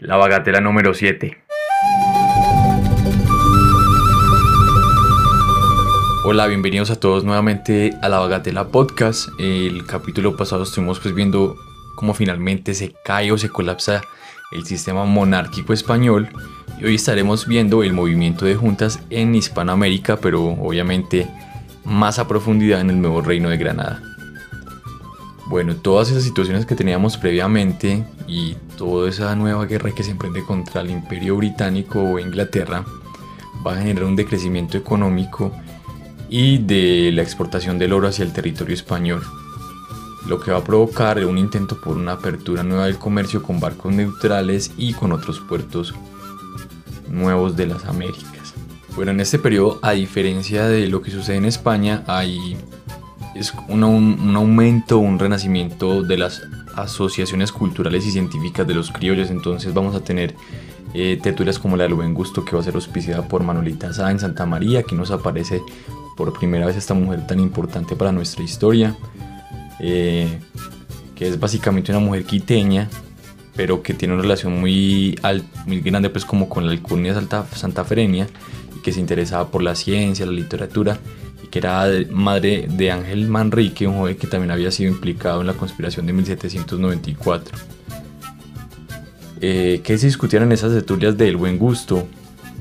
La bagatela número 7. Hola, bienvenidos a todos nuevamente a la Bagatela Podcast. El capítulo pasado estuvimos pues viendo cómo finalmente se cae o se colapsa el sistema monárquico español y hoy estaremos viendo el movimiento de juntas en Hispanoamérica, pero obviamente más a profundidad en el nuevo reino de Granada. Bueno, todas esas situaciones que teníamos previamente y toda esa nueva guerra que se emprende contra el imperio británico o Inglaterra va a generar un decrecimiento económico y de la exportación del oro hacia el territorio español, lo que va a provocar un intento por una apertura nueva del comercio con barcos neutrales y con otros puertos nuevos de las Américas. Bueno, en este periodo, a diferencia de lo que sucede en España, hay es un, un, aumento, un renacimiento de las asociaciones culturales y científicas de los criollos. Entonces vamos a tener eh, tertulias como la del buen gusto que va a ser auspiciada por Manolita Sá en Santa María. Aquí nos aparece por primera vez esta mujer tan importante para nuestra historia. Eh, que es básicamente una mujer quiteña, pero que tiene una relación muy, muy grande pues como con la alcurnia santa, santafereña y que se interesaba por la ciencia, la literatura que era madre de Ángel Manrique, un joven que también había sido implicado en la conspiración de 1794. Eh, que se discutían en esas tertulias del buen gusto,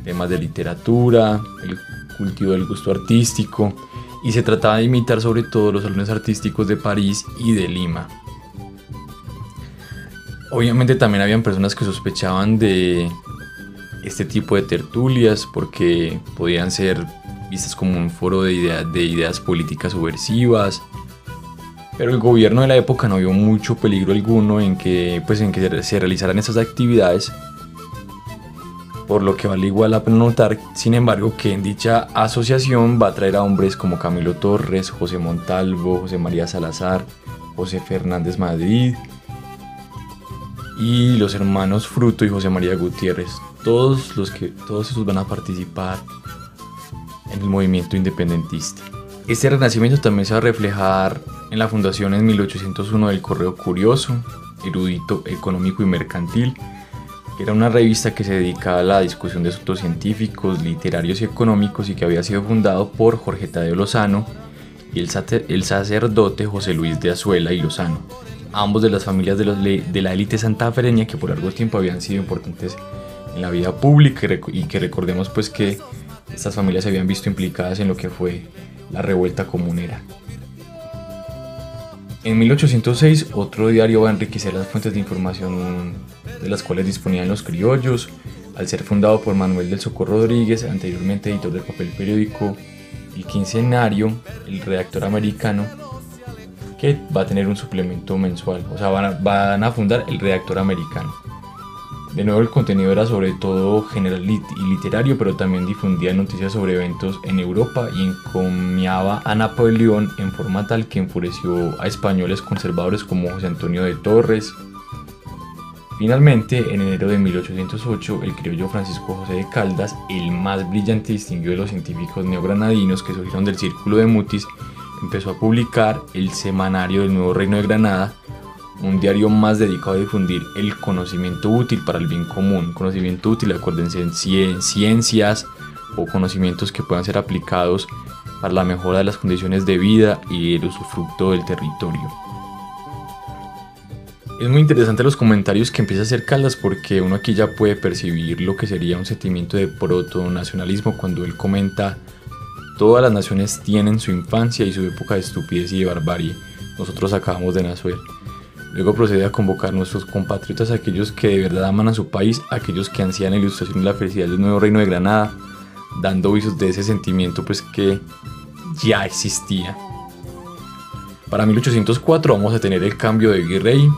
temas de literatura, el cultivo del gusto artístico, y se trataba de imitar sobre todo los salones artísticos de París y de Lima. Obviamente también habían personas que sospechaban de este tipo de tertulias porque podían ser vistas como un foro de, de ideas políticas subversivas. Pero el gobierno de la época no vio mucho peligro alguno en que, pues, en que se realizaran esas actividades. Por lo que vale igual pena notar, sin embargo, que en dicha asociación va a traer a hombres como Camilo Torres, José Montalvo, José María Salazar, José Fernández Madrid y los hermanos Fruto y José María Gutiérrez. Todos los que todos esos van a participar el movimiento independentista. Este renacimiento también se va a reflejar en la fundación en 1801 del Correo Curioso, erudito económico y mercantil, que era una revista que se dedicaba a la discusión de asuntos científicos, literarios y económicos y que había sido fundado por Jorge Tadeo Lozano y el, sacerdote José Luis de Azuela y Lozano, ambos de las familias de, de la élite santafereña que por largo tiempo habían sido importantes en la vida pública y que recordemos pues que estas familias se habían visto implicadas en lo que fue la revuelta comunera. En 1806 otro diario va a enriquecer las fuentes de información de las cuales disponían los criollos, al ser fundado por Manuel del Socorro Rodríguez, anteriormente editor del papel periódico El Quincenario, el redactor americano, que va a tener un suplemento mensual, o sea, van a fundar el redactor americano. De nuevo el contenido era sobre todo general y literario, pero también difundía noticias sobre eventos en Europa y encomiaba a Napoleón en forma tal que enfureció a españoles conservadores como José Antonio de Torres. Finalmente, en enero de 1808, el criollo Francisco José de Caldas, el más brillante y distinguido de los científicos neogranadinos que surgieron del Círculo de Mutis, empezó a publicar el Semanario del Nuevo Reino de Granada, un diario más dedicado a difundir el conocimiento útil para el bien común. Conocimiento útil, acuérdense, en ciencias o conocimientos que puedan ser aplicados para la mejora de las condiciones de vida y el usufructo del territorio. Es muy interesante los comentarios que empieza a hacer Caldas porque uno aquí ya puede percibir lo que sería un sentimiento de proto-nacionalismo cuando él comenta todas las naciones tienen su infancia y su época de estupidez y de barbarie. Nosotros acabamos de nacer. Luego procede a convocar a nuestros compatriotas, aquellos que de verdad aman a su país, aquellos que ansían la ilustración y la felicidad del nuevo reino de Granada, dando visos de ese sentimiento pues que ya existía. Para 1804 vamos a tener el cambio de virrey.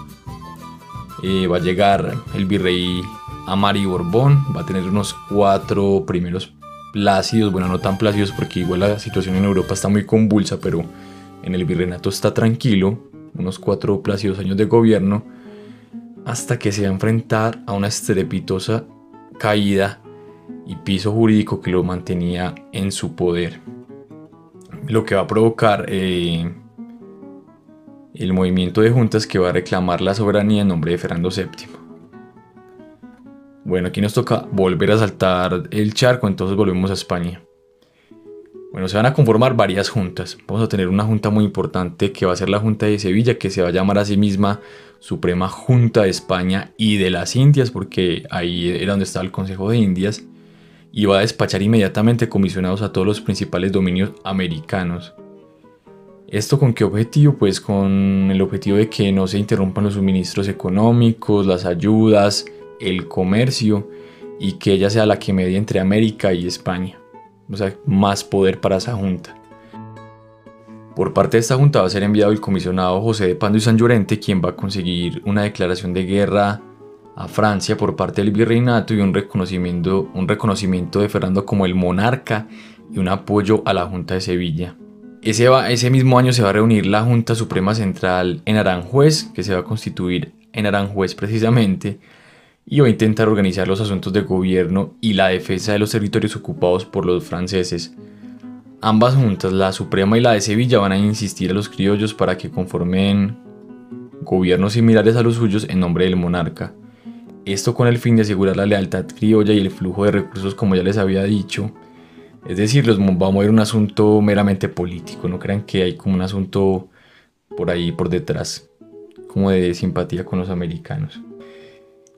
Eh, va a llegar el virrey Amari Borbón, va a tener unos cuatro primeros plácidos, bueno, no tan plácidos porque igual la situación en Europa está muy convulsa, pero en el virreinato está tranquilo unos cuatro plácidos años de gobierno, hasta que se va a enfrentar a una estrepitosa caída y piso jurídico que lo mantenía en su poder. Lo que va a provocar eh, el movimiento de juntas que va a reclamar la soberanía en nombre de Fernando VII. Bueno, aquí nos toca volver a saltar el charco, entonces volvemos a España. Bueno, se van a conformar varias juntas. Vamos a tener una junta muy importante que va a ser la Junta de Sevilla, que se va a llamar a sí misma Suprema Junta de España y de las Indias, porque ahí era donde estaba el Consejo de Indias, y va a despachar inmediatamente comisionados a todos los principales dominios americanos. ¿Esto con qué objetivo? Pues con el objetivo de que no se interrumpan los suministros económicos, las ayudas, el comercio y que ella sea la que medie entre América y España. O sea, más poder para esa junta. Por parte de esta junta va a ser enviado el comisionado José de Pando y San Llorente, quien va a conseguir una declaración de guerra a Francia por parte del virreinato y un reconocimiento, un reconocimiento de Fernando como el monarca y un apoyo a la Junta de Sevilla. Ese, ese mismo año se va a reunir la Junta Suprema Central en Aranjuez, que se va a constituir en Aranjuez precisamente, y va a intentar organizar los asuntos de gobierno y la defensa de los territorios ocupados por los franceses. Ambas juntas, la Suprema y la de Sevilla, van a insistir a los criollos para que conformen gobiernos similares a los suyos en nombre del monarca. Esto con el fin de asegurar la lealtad criolla y el flujo de recursos como ya les había dicho, es decir, los va a mover un asunto meramente político, no crean que hay como un asunto por ahí, por detrás, como de simpatía con los americanos.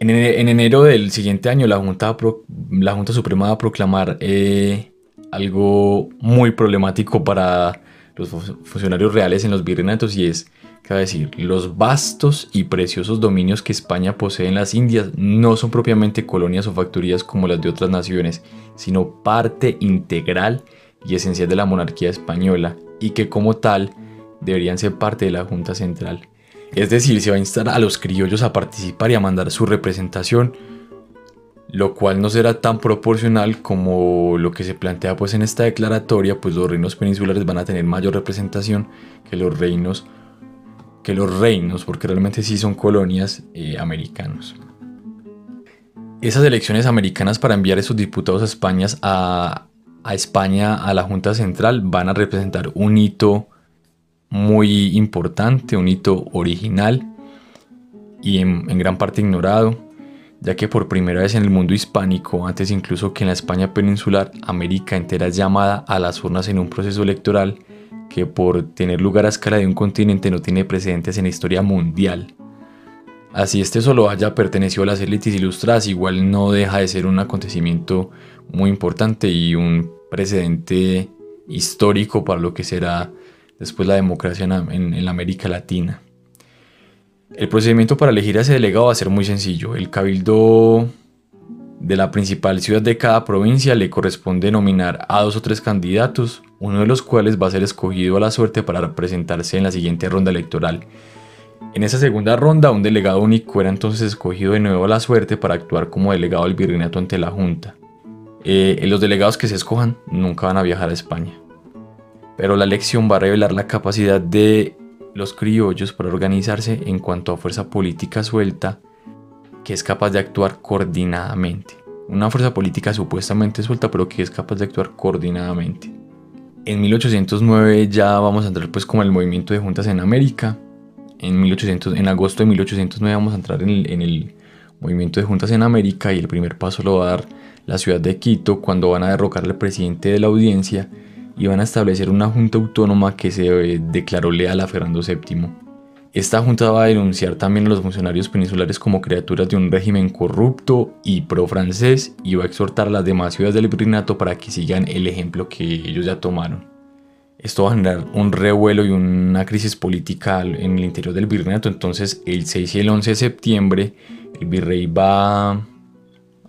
En, enero del siguiente año, la Junta, la Junta Suprema va a proclamar eh, algo muy problemático para los funcionarios reales en los virreinatos y es Cabe decir, los vastos y preciosos dominios que España posee en las Indias no son propiamente colonias o factorías como las de otras naciones, sino parte integral y esencial de la monarquía española y que como tal deberían ser parte de la Junta Central. Es decir, se va a instar a los criollos a participar y a mandar su representación, lo cual no será tan proporcional como lo que se plantea pues en esta declaratoria, pues los reinos peninsulares van a tener mayor representación que los reinos que los reinos, porque realmente sí son colonias eh, americanos. Esas elecciones americanas para enviar esos diputados a España, a, España, a la Junta Central, van a representar un hito muy importante, un hito original y en, gran parte ignorado, ya que por primera vez en el mundo hispánico, antes incluso que en la España peninsular, América entera es llamada a las urnas en un proceso electoral que por tener lugar a escala de un continente no tiene precedentes en la historia mundial. Así este solo haya pertenecido a las élites ilustradas, igual no deja de ser un acontecimiento muy importante y un precedente histórico para lo que será después la democracia en, América Latina. El procedimiento para elegir a ese delegado va a ser muy sencillo. El cabildo de la principal ciudad de cada provincia le corresponde nominar a dos o tres candidatos, uno de los cuales va a ser escogido a la suerte para presentarse en la siguiente ronda electoral. En esa segunda ronda, un delegado único era entonces escogido de nuevo a la suerte para actuar como delegado del virreinato ante la Junta. Eh, los delegados que se escojan nunca van a viajar a España. Pero la elección va a revelar la capacidad de los criollos para organizarse en cuanto a fuerza política suelta que es capaz de actuar coordinadamente. Una fuerza política supuestamente suelta, pero que es capaz de actuar coordinadamente. En 1809 ya vamos a entrar pues como el movimiento de juntas en América. En, 1800, en agosto de 1809 vamos a entrar en el, en el movimiento de juntas en América y el primer paso lo va a dar la ciudad de Quito cuando van a derrocar al presidente de la audiencia y van a establecer una junta autónoma que se eh, declaró leal a Fernando VII. Esta junta va a denunciar también a los funcionarios peninsulares como criaturas de un régimen corrupto y pro-francés y va a exhortar a las demás ciudades del virreinato para que sigan el ejemplo que ellos ya tomaron. Esto va a generar un revuelo y una crisis política en el interior del virreinato, entonces el 6 y el 11 de septiembre el virrey va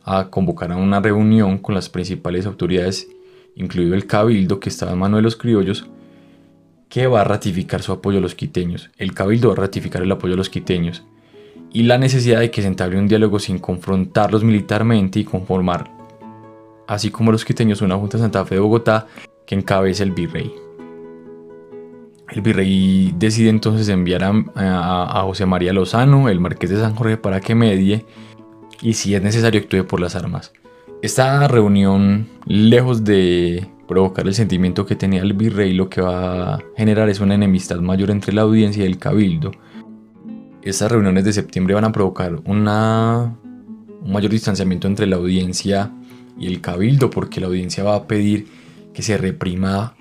a convocar a una reunión con las principales autoridades, incluido el cabildo que estaba en mano de los criollos, que va a ratificar su apoyo a los quiteños. El cabildo va a ratificar el apoyo a los quiteños. Y la necesidad de que se entablе un diálogo sin confrontarlos militarmente y conformar, así como los quiteños, una Junta Santa Fe de Bogotá que encabece el virrey. El virrey decide entonces enviar a, a, José María Lozano, el marqués de San Jorge, para que medie y si es necesario actúe por las armas. Esta reunión, lejos de provocar el sentimiento que tenía el virrey, lo que va a generar es una enemistad mayor entre la audiencia y el cabildo. Estas reuniones de septiembre van a provocar un mayor distanciamiento entre la audiencia y el cabildo, porque la audiencia va a pedir que se reprima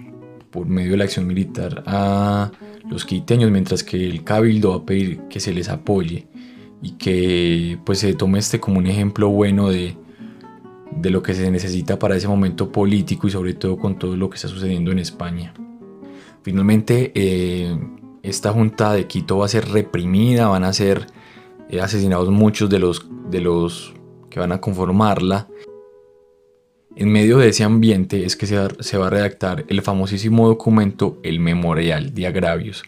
por medio de la acción militar a los quiteños, mientras que el cabildo va a pedir que se les apoye y que pues se tome este como un ejemplo bueno de, de lo que se necesita para ese momento político y sobre todo con todo lo que está sucediendo en España. Finalmente, eh, esta junta de Quito va a ser reprimida, van a ser eh, asesinados muchos de los, de los que van a conformarla. En medio de ese ambiente es que se va, a redactar el famosísimo documento El Memorial de Agravios.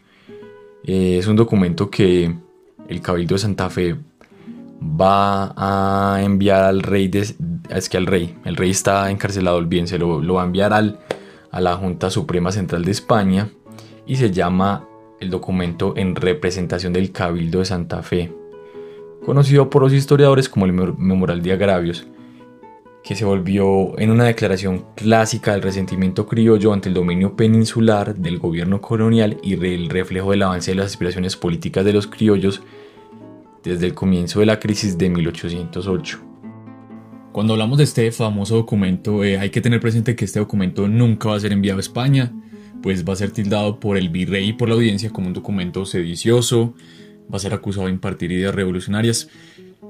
Eh, es un documento que el Cabildo de Santa Fe va a enviar al rey, es que al rey, el rey está encarcelado, el bien, se lo, lo va a enviar al, a la Junta Suprema Central de España y se llama el documento en representación del Cabildo de Santa Fe, conocido por los historiadores como el Memorial de Agravios que se volvió en una declaración clásica del resentimiento criollo ante el dominio peninsular del gobierno colonial y el reflejo del avance de las aspiraciones políticas de los criollos desde el comienzo de la crisis de 1808. Cuando hablamos de este famoso documento, eh, hay que tener presente que este documento nunca va a ser enviado a España, pues va a ser tildado por el virrey y por la audiencia como un documento sedicioso, va a ser acusado de impartir ideas revolucionarias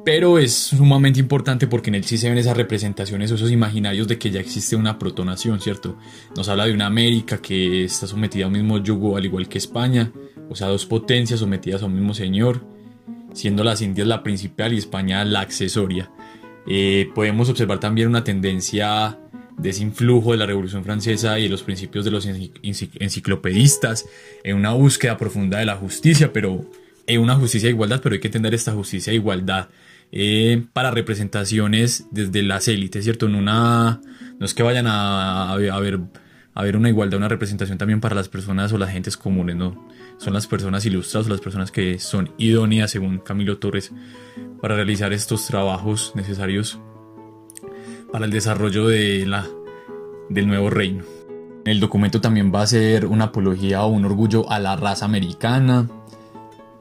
pero es sumamente importante porque en él sí se ven esas representaciones, esos imaginarios de que ya existe una protonación, ¿cierto? Nos habla de una América que está sometida al mismo yugo al igual que España, o sea, dos potencias sometidas a un mismo señor, siendo las Indias la principal y España la accesoria. Eh, podemos observar también una tendencia de ese influjo de la Revolución Francesa y de los principios de los enciclopedistas en una búsqueda profunda de la justicia, pero en una justicia de igualdad, pero hay que entender esta justicia de igualdad eh, para representaciones desde las élites, ¿cierto? En una, no es que vayan a, a, ver, a ver una igualdad, una representación también para las personas o las gentes comunes, ¿no? Son las personas ilustradas, las personas que son idóneas, según Camilo Torres, para realizar estos trabajos necesarios para el desarrollo de la, del nuevo reino. El documento también va a ser una apología o un orgullo a la raza americana,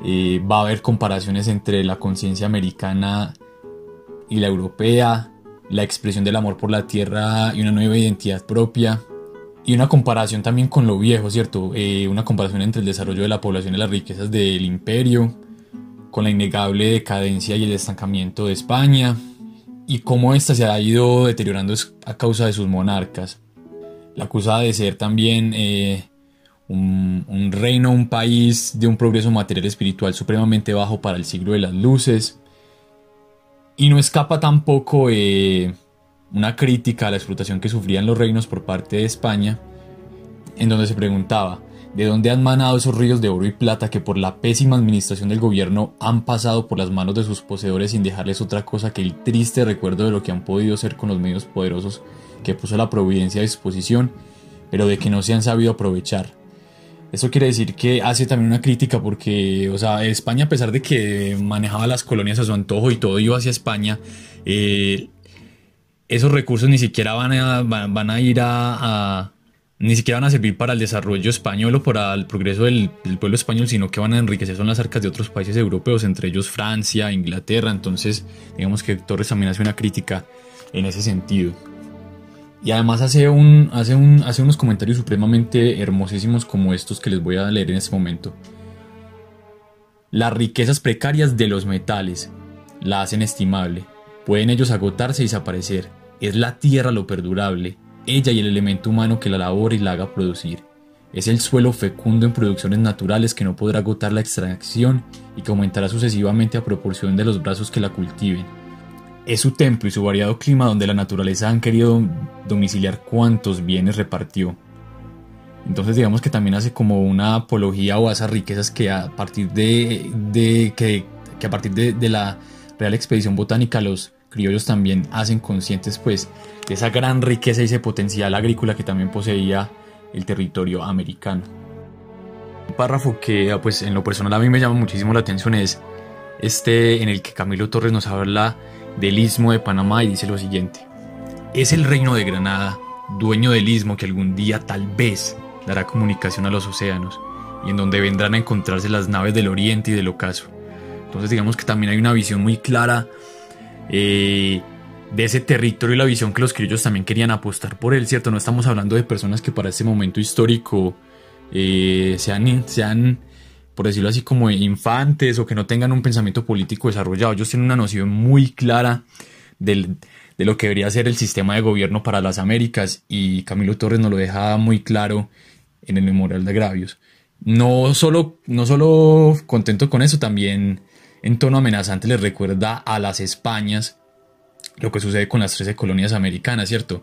eh, va a haber comparaciones entre la conciencia americana y la europea, la expresión del amor por la tierra y una nueva identidad propia. Y una comparación también con lo viejo, ¿cierto? Eh, una comparación entre el desarrollo de la población y las riquezas del imperio, con la innegable decadencia y el estancamiento de España, y cómo ésta se ha ido deteriorando a causa de sus monarcas. La acusa de ser también eh, un, reino, un país de un progreso material espiritual supremamente bajo para el siglo de las luces. Y no escapa tampoco eh, una crítica a la explotación que sufrían los reinos por parte de España, en donde se preguntaba, ¿de dónde han manado esos ríos de oro y plata que por la pésima administración del gobierno han pasado por las manos de sus poseedores sin dejarles otra cosa que el triste recuerdo de lo que han podido hacer con los medios poderosos que puso la providencia a disposición, pero de que no se han sabido aprovechar? Eso quiere decir que hace también una crítica porque, o sea, España a pesar de que manejaba las colonias a su antojo y todo iba hacia España, eh, esos recursos ni siquiera van a, van, a ir a, ni siquiera van a servir para el desarrollo español o para el progreso del, pueblo español, sino que van a enriquecer son las arcas de otros países europeos, entre ellos Francia, Inglaterra. Entonces, digamos que Torres también hace una crítica en ese sentido. Y además hace, un, hace, un, hace unos comentarios supremamente hermosísimos como estos que les voy a leer en este momento. Las riquezas precarias de los metales la hacen estimable. Pueden ellos agotarse y desaparecer. Es la tierra lo perdurable, ella y el elemento humano que la labora y la haga producir. Es el suelo fecundo en producciones naturales que no podrá agotar la extracción y que aumentará sucesivamente a proporción de los brazos que la cultiven es su templo y su variado clima donde la naturaleza han querido domiciliar cuantos bienes repartió. Entonces digamos que también hace como una apología o a esas riquezas que a partir de, que, a partir de, la Real Expedición Botánica los criollos también hacen conscientes pues de esa gran riqueza y ese potencial agrícola que también poseía el territorio americano. Un párrafo que pues en lo personal a mí me llama muchísimo la atención es este en el que Camilo Torres nos habla del istmo de Panamá y dice lo siguiente. Es el reino de Granada, dueño del istmo que algún día tal vez dará comunicación a los océanos y en donde vendrán a encontrarse las naves del oriente y del ocaso. Entonces digamos que también hay una visión muy clara eh, de ese territorio y la visión que los criollos también querían apostar por él, ¿cierto? No estamos hablando de personas que para este momento histórico eh, sean, sean, por decirlo así, como infantes o que no tengan un pensamiento político desarrollado. Ellos tienen una noción muy clara del, de lo que debería ser el sistema de gobierno para las Américas y Camilo Torres nos lo deja muy claro en el Memorial de Agravios. No solo, no solo contento con eso, también en tono amenazante les recuerda a las Españas lo que sucede con las 13 colonias americanas, ¿cierto?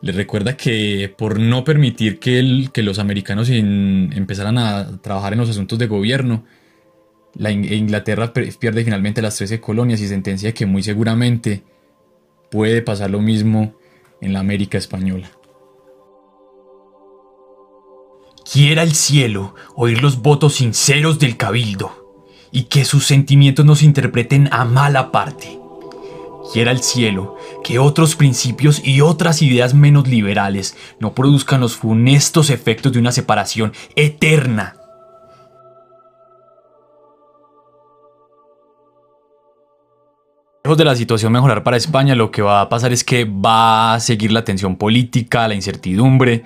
Les recuerda que por no permitir que, los americanos empezaran a trabajar en los asuntos de gobierno, la Inglaterra pierde finalmente las 13 colonias y sentencia que muy seguramente puede pasar lo mismo en la América española. Quiera el cielo oír los votos sinceros del cabildo y que sus sentimientos no se interpreten a mala parte. Quiera el cielo que otros principios y otras ideas menos liberales no produzcan los funestos efectos de una separación eterna Lejos de la situación mejorar para España, lo que va a pasar es que va a seguir la tensión política, la incertidumbre,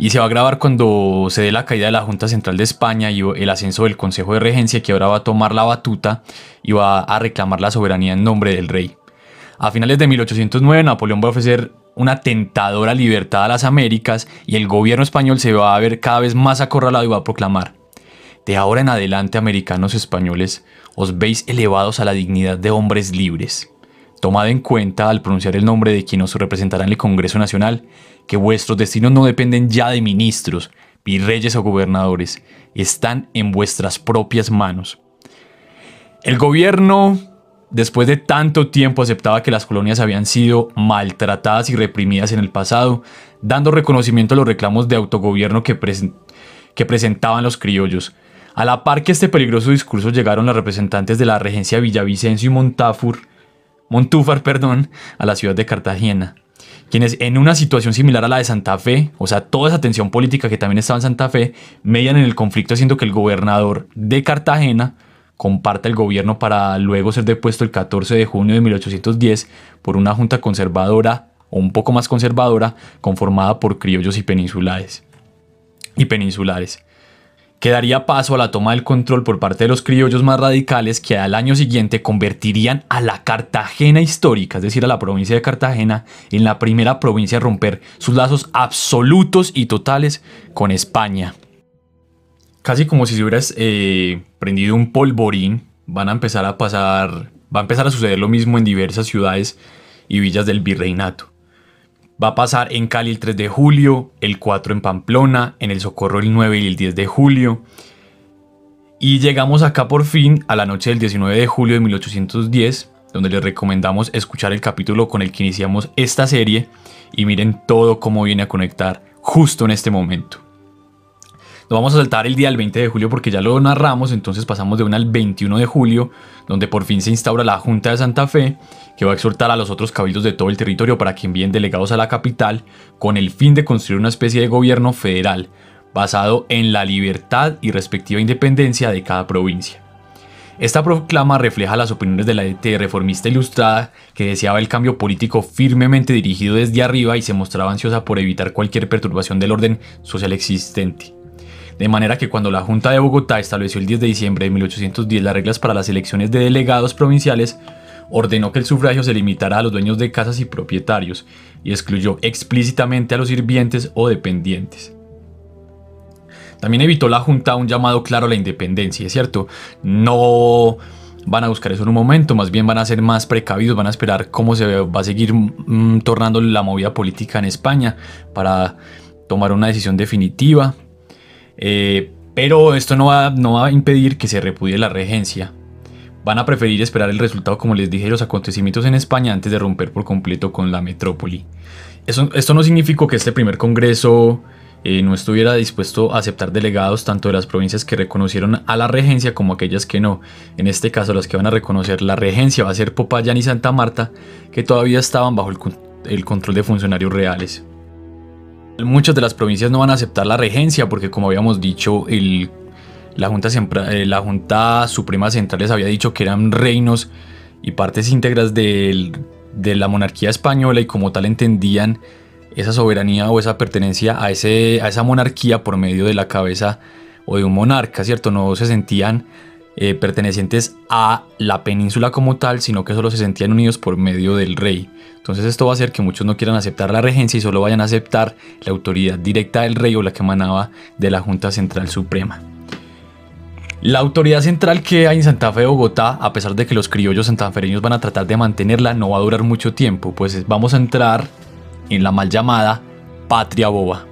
y se va a agravar cuando se dé la caída de la Junta Central de España y el ascenso del Consejo de Regencia, que ahora va a tomar la batuta y va a reclamar la soberanía en nombre del rey. A finales de 1809, Napoleón va a ofrecer una tentadora libertad a las Américas y el gobierno español se va a ver cada vez más acorralado y va a proclamar de ahora en adelante, americanos españoles, os veis elevados a la dignidad de hombres libres. Tomad en cuenta, al pronunciar el nombre de quien os representará en el Congreso Nacional, que vuestros destinos no dependen ya de ministros, virreyes o gobernadores, están en vuestras propias manos. El gobierno, después de tanto tiempo, aceptaba que las colonias habían sido maltratadas y reprimidas en el pasado, dando reconocimiento a los reclamos de autogobierno que, presentaban los criollos, a la par que este peligroso discurso llegaron los representantes de la regencia Villavicencio y Montafur, Montúfar perdón, a la ciudad de Cartagena, quienes en una situación similar a la de Santa Fe, o sea, toda esa tensión política que también estaba en Santa Fe, median en el conflicto haciendo que el gobernador de Cartagena comparta el gobierno para luego ser depuesto el 14 de junio de 1810 por una junta conservadora o un poco más conservadora conformada por criollos y peninsulares. Y peninsulares que daría paso a la toma del control por parte de los criollos más radicales que al año siguiente convertirían a la Cartagena histórica, es decir, a la provincia de Cartagena, en la primera provincia a romper sus lazos absolutos y totales con España. Casi como si se hubiera eh, prendido un polvorín, van a empezar a pasar, va a empezar a suceder lo mismo en diversas ciudades y villas del virreinato. Va a pasar en Cali el 3 de julio, el 4 en Pamplona, en el Socorro el 9 y el 10 de julio. Y llegamos acá por fin a la noche del 19 de julio de 1810, donde les recomendamos escuchar el capítulo con el que iniciamos esta serie y miren todo cómo viene a conectar justo en este momento. Nos vamos a saltar el día del 20 de julio porque ya lo narramos, entonces pasamos de una al 21 de julio, donde por fin se instaura la Junta de Santa Fe que va a exhortar a los otros cabildos de todo el territorio para que envíen delegados a la capital con el fin de construir una especie de gobierno federal basado en la libertad y respectiva independencia de cada provincia. Esta proclama refleja las opiniones de la ET reformista ilustrada que deseaba el cambio político firmemente dirigido desde arriba y se mostraba ansiosa por evitar cualquier perturbación del orden social existente. De manera que cuando la Junta de Bogotá estableció el 10 de diciembre de 1810 las reglas para las elecciones de delegados provinciales, ordenó que el sufragio se limitara a los dueños de casas y propietarios y excluyó explícitamente a los sirvientes o dependientes. También evitó la Junta un llamado claro a la independencia, es cierto, no van a buscar eso en un momento, más bien van a ser más precavidos, van a esperar cómo se va a seguir mm, tornando la movida política en España para tomar una decisión definitiva. Eh, pero esto no va, a impedir que se repudie la regencia van a preferir esperar el resultado, como les dije, de los acontecimientos en España antes de romper por completo con la metrópoli. esto no significó que este primer congreso eh, no estuviera dispuesto a aceptar delegados tanto de las provincias que reconocieron a la regencia como aquellas que no. En este caso, las que van a reconocer la regencia va a ser Popayán y Santa Marta, que todavía estaban bajo el control de funcionarios reales. Muchas de las provincias no van a aceptar la regencia porque, como habíamos dicho, el la Junta, eh, la Junta Suprema Central les había dicho que eran reinos y partes íntegras de la monarquía española y como tal entendían esa soberanía o esa pertenencia a, ese, a esa monarquía por medio de la cabeza o de un monarca, ¿cierto? No se sentían eh, pertenecientes a la península como tal, sino que solo se sentían unidos por medio del rey. Entonces esto va a hacer que muchos no quieran aceptar la regencia y solo vayan a aceptar la autoridad directa del rey o la que emanaba de la Junta Central Suprema. La autoridad central que hay en Santa Fe de Bogotá, a pesar de que los criollos santafereños van a tratar de mantenerla, no va a durar mucho tiempo, pues vamos a entrar en la mal llamada patria boba.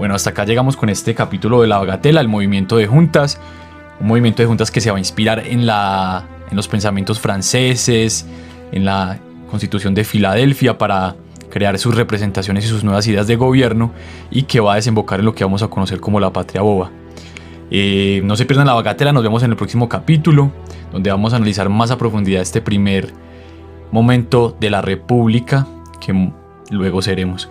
Bueno, hasta acá llegamos con este capítulo de la bagatela, el movimiento de juntas. Un movimiento de juntas que se va a inspirar en, la, en los pensamientos franceses, en la constitución de Filadelfia para crear sus representaciones y sus nuevas ideas de gobierno y que va a desembocar en lo que vamos a conocer como la patria boba. Eh, no se pierdan la bagatela, nos vemos en el próximo capítulo, donde vamos a analizar más a profundidad este primer momento de la República que luego seremos.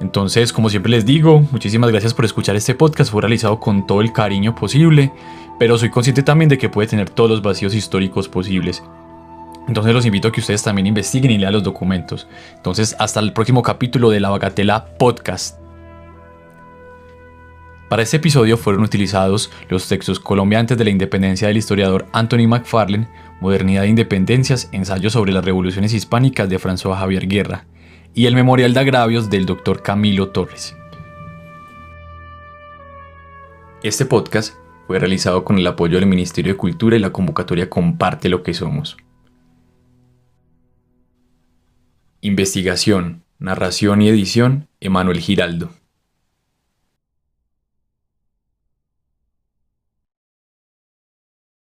Entonces, como siempre les digo, muchísimas gracias por escuchar este podcast. Fue realizado con todo el cariño posible, pero soy consciente también de que puede tener todos los vacíos históricos posibles. Entonces los invito a que ustedes también investiguen y lean los documentos. Entonces, hasta el próximo capítulo de La Bagatela Podcast. Para este episodio fueron utilizados los textos colombiantes de la independencia del historiador Anthony McFarlane, Modernidad de Independencias, Ensayo sobre las Revoluciones Hispánicas de François Javier Guerra, y el Memorial de Agravios del Dr. Camilo Torres. Este podcast fue realizado con el apoyo del Ministerio de Cultura y la convocatoria Comparte lo que somos. Investigación, narración y edición, Emanuel Giraldo.